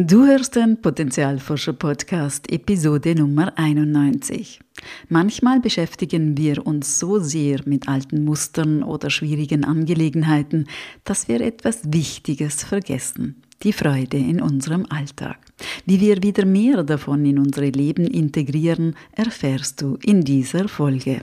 Du hörst den Potenzialforscher Podcast Episode Nummer 91. Manchmal beschäftigen wir uns so sehr mit alten Mustern oder schwierigen Angelegenheiten, dass wir etwas Wichtiges vergessen. Die Freude in unserem Alltag. Wie wir wieder mehr davon in unsere Leben integrieren, erfährst du in dieser Folge.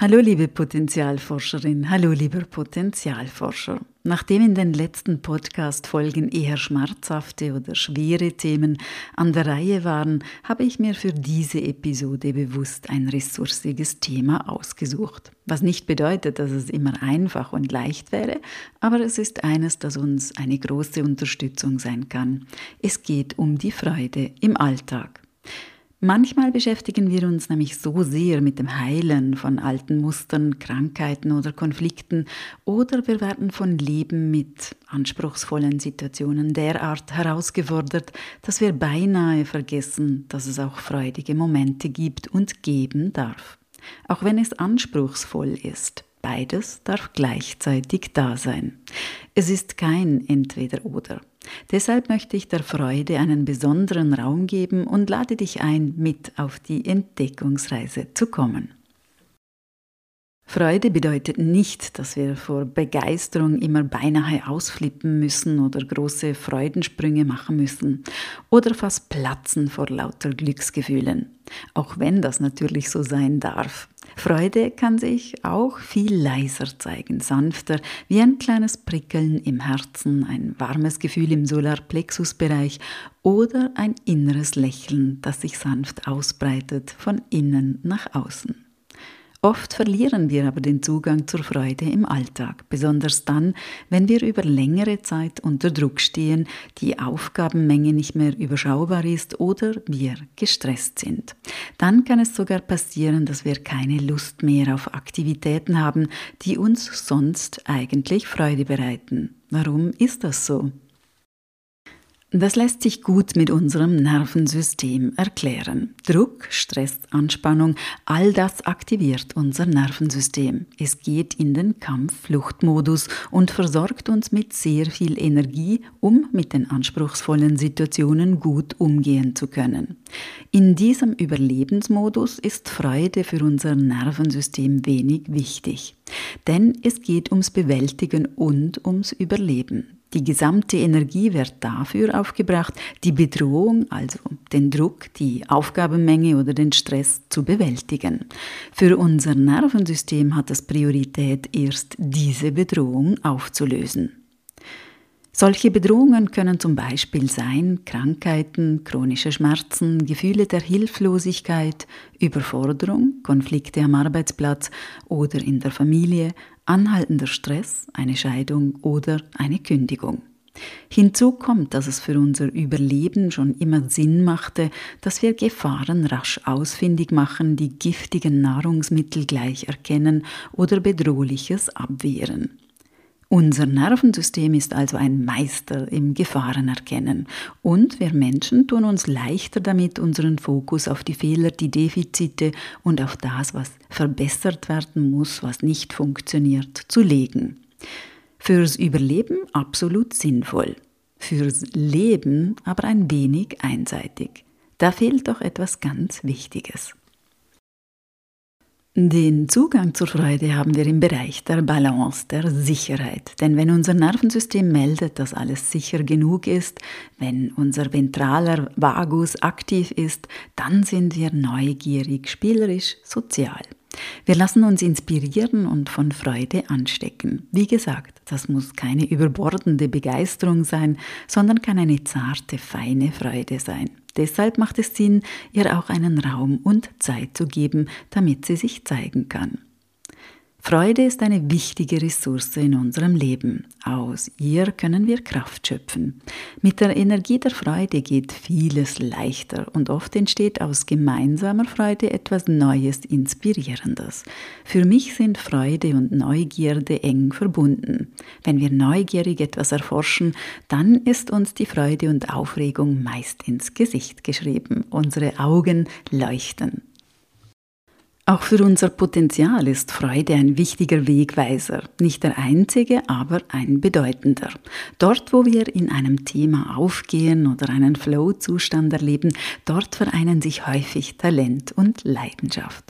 Hallo liebe Potenzialforscherin, hallo lieber Potenzialforscher. Nachdem in den letzten Podcast-Folgen eher schmerzhafte oder schwere Themen an der Reihe waren, habe ich mir für diese Episode bewusst ein ressourciges Thema ausgesucht. Was nicht bedeutet, dass es immer einfach und leicht wäre, aber es ist eines, das uns eine große Unterstützung sein kann. Es geht um die Freude im Alltag. Manchmal beschäftigen wir uns nämlich so sehr mit dem Heilen von alten Mustern, Krankheiten oder Konflikten oder wir werden von Leben mit anspruchsvollen Situationen derart herausgefordert, dass wir beinahe vergessen, dass es auch freudige Momente gibt und geben darf. Auch wenn es anspruchsvoll ist. Beides darf gleichzeitig da sein. Es ist kein Entweder-Oder. Deshalb möchte ich der Freude einen besonderen Raum geben und lade dich ein, mit auf die Entdeckungsreise zu kommen. Freude bedeutet nicht, dass wir vor Begeisterung immer beinahe ausflippen müssen oder große Freudensprünge machen müssen oder fast platzen vor lauter Glücksgefühlen, auch wenn das natürlich so sein darf. Freude kann sich auch viel leiser zeigen, sanfter, wie ein kleines Prickeln im Herzen, ein warmes Gefühl im Solarplexusbereich oder ein inneres Lächeln, das sich sanft ausbreitet von innen nach außen. Oft verlieren wir aber den Zugang zur Freude im Alltag, besonders dann, wenn wir über längere Zeit unter Druck stehen, die Aufgabenmenge nicht mehr überschaubar ist oder wir gestresst sind. Dann kann es sogar passieren, dass wir keine Lust mehr auf Aktivitäten haben, die uns sonst eigentlich Freude bereiten. Warum ist das so? Das lässt sich gut mit unserem Nervensystem erklären. Druck, Stress, Anspannung, all das aktiviert unser Nervensystem. Es geht in den Kampf-Fluchtmodus und versorgt uns mit sehr viel Energie, um mit den anspruchsvollen Situationen gut umgehen zu können. In diesem Überlebensmodus ist Freude für unser Nervensystem wenig wichtig. Denn es geht ums Bewältigen und ums Überleben. Die gesamte Energie wird dafür aufgebracht, die Bedrohung, also den Druck, die Aufgabenmenge oder den Stress zu bewältigen. Für unser Nervensystem hat es Priorität, erst diese Bedrohung aufzulösen. Solche Bedrohungen können zum Beispiel sein Krankheiten, chronische Schmerzen, Gefühle der Hilflosigkeit, Überforderung, Konflikte am Arbeitsplatz oder in der Familie, anhaltender Stress, eine Scheidung oder eine Kündigung. Hinzu kommt, dass es für unser Überleben schon immer Sinn machte, dass wir Gefahren rasch ausfindig machen, die giftigen Nahrungsmittel gleich erkennen oder Bedrohliches abwehren. Unser Nervensystem ist also ein Meister im Gefahrenerkennen und wir Menschen tun uns leichter damit, unseren Fokus auf die Fehler, die Defizite und auf das, was verbessert werden muss, was nicht funktioniert, zu legen. Fürs Überleben absolut sinnvoll, fürs Leben aber ein wenig einseitig. Da fehlt doch etwas ganz Wichtiges. Den Zugang zur Freude haben wir im Bereich der Balance, der Sicherheit. Denn wenn unser Nervensystem meldet, dass alles sicher genug ist, wenn unser ventraler Vagus aktiv ist, dann sind wir neugierig, spielerisch, sozial. Wir lassen uns inspirieren und von Freude anstecken. Wie gesagt, das muss keine überbordende Begeisterung sein, sondern kann eine zarte, feine Freude sein. Deshalb macht es Sinn, ihr auch einen Raum und Zeit zu geben, damit sie sich zeigen kann. Freude ist eine wichtige Ressource in unserem Leben. Aus ihr können wir Kraft schöpfen. Mit der Energie der Freude geht vieles leichter und oft entsteht aus gemeinsamer Freude etwas Neues, Inspirierendes. Für mich sind Freude und Neugierde eng verbunden. Wenn wir neugierig etwas erforschen, dann ist uns die Freude und Aufregung meist ins Gesicht geschrieben. Unsere Augen leuchten. Auch für unser Potenzial ist Freude ein wichtiger Wegweiser, nicht der einzige, aber ein bedeutender. Dort, wo wir in einem Thema aufgehen oder einen Flow-Zustand erleben, dort vereinen sich häufig Talent und Leidenschaft.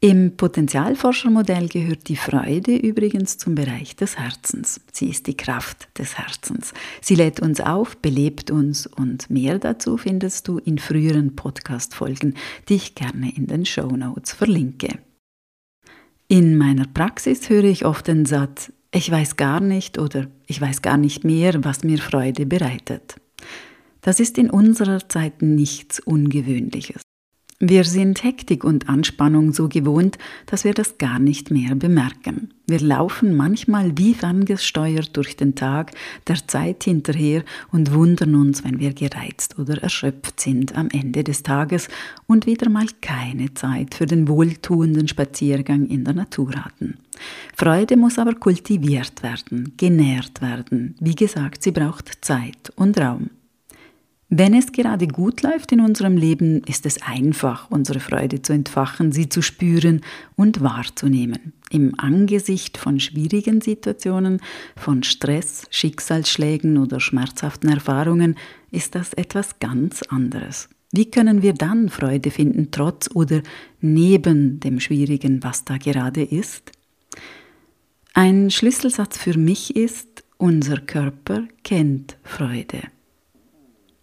Im Potenzialforschermodell gehört die Freude übrigens zum Bereich des Herzens. Sie ist die Kraft des Herzens. Sie lädt uns auf, belebt uns und mehr dazu findest du in früheren Podcast-Folgen, die ich gerne in den Show Notes verlinke. In meiner Praxis höre ich oft den Satz, ich weiß gar nicht oder ich weiß gar nicht mehr, was mir Freude bereitet. Das ist in unserer Zeit nichts Ungewöhnliches. Wir sind Hektik und Anspannung so gewohnt, dass wir das gar nicht mehr bemerken. Wir laufen manchmal wie ferngesteuert durch den Tag der Zeit hinterher und wundern uns, wenn wir gereizt oder erschöpft sind am Ende des Tages und wieder mal keine Zeit für den wohltuenden Spaziergang in der Natur hatten. Freude muss aber kultiviert werden, genährt werden. Wie gesagt, sie braucht Zeit und Raum. Wenn es gerade gut läuft in unserem Leben, ist es einfach, unsere Freude zu entfachen, sie zu spüren und wahrzunehmen. Im Angesicht von schwierigen Situationen, von Stress, Schicksalsschlägen oder schmerzhaften Erfahrungen ist das etwas ganz anderes. Wie können wir dann Freude finden, trotz oder neben dem Schwierigen, was da gerade ist? Ein Schlüsselsatz für mich ist, unser Körper kennt Freude.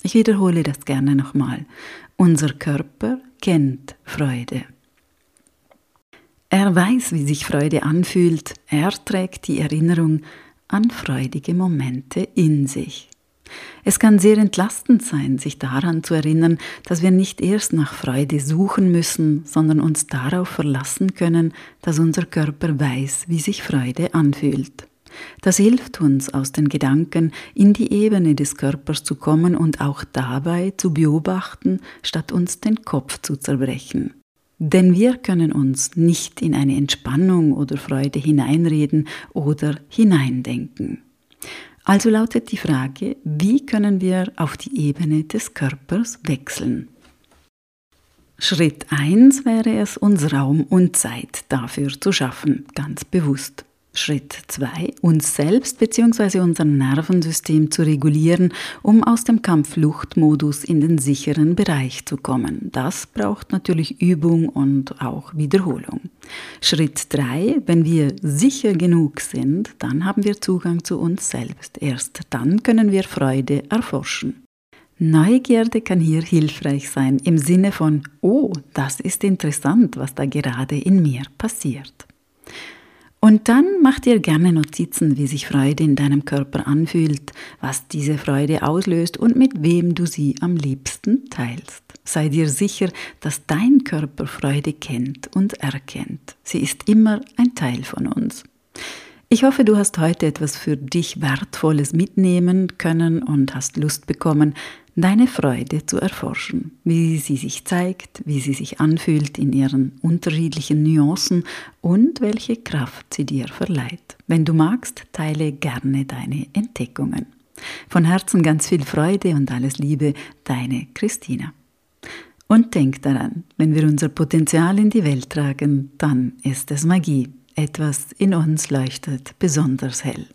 Ich wiederhole das gerne nochmal. Unser Körper kennt Freude. Er weiß, wie sich Freude anfühlt. Er trägt die Erinnerung an freudige Momente in sich. Es kann sehr entlastend sein, sich daran zu erinnern, dass wir nicht erst nach Freude suchen müssen, sondern uns darauf verlassen können, dass unser Körper weiß, wie sich Freude anfühlt. Das hilft uns, aus den Gedanken in die Ebene des Körpers zu kommen und auch dabei zu beobachten, statt uns den Kopf zu zerbrechen. Denn wir können uns nicht in eine Entspannung oder Freude hineinreden oder hineindenken. Also lautet die Frage, wie können wir auf die Ebene des Körpers wechseln? Schritt 1 wäre es, uns Raum und Zeit dafür zu schaffen, ganz bewusst. Schritt 2, uns selbst bzw. unser Nervensystem zu regulieren, um aus dem Kampffluchtmodus in den sicheren Bereich zu kommen. Das braucht natürlich Übung und auch Wiederholung. Schritt 3, wenn wir sicher genug sind, dann haben wir Zugang zu uns selbst. Erst dann können wir Freude erforschen. Neugierde kann hier hilfreich sein im Sinne von, oh, das ist interessant, was da gerade in mir passiert. Und dann mach dir gerne Notizen, wie sich Freude in deinem Körper anfühlt, was diese Freude auslöst und mit wem du sie am liebsten teilst. Sei dir sicher, dass dein Körper Freude kennt und erkennt. Sie ist immer ein Teil von uns. Ich hoffe, du hast heute etwas für dich Wertvolles mitnehmen können und hast Lust bekommen, deine Freude zu erforschen, wie sie sich zeigt, wie sie sich anfühlt in ihren unterschiedlichen Nuancen und welche Kraft sie dir verleiht. Wenn du magst, teile gerne deine Entdeckungen. Von Herzen ganz viel Freude und alles Liebe, deine Christina. Und denk daran, wenn wir unser Potenzial in die Welt tragen, dann ist es Magie. Etwas in uns leuchtet besonders hell.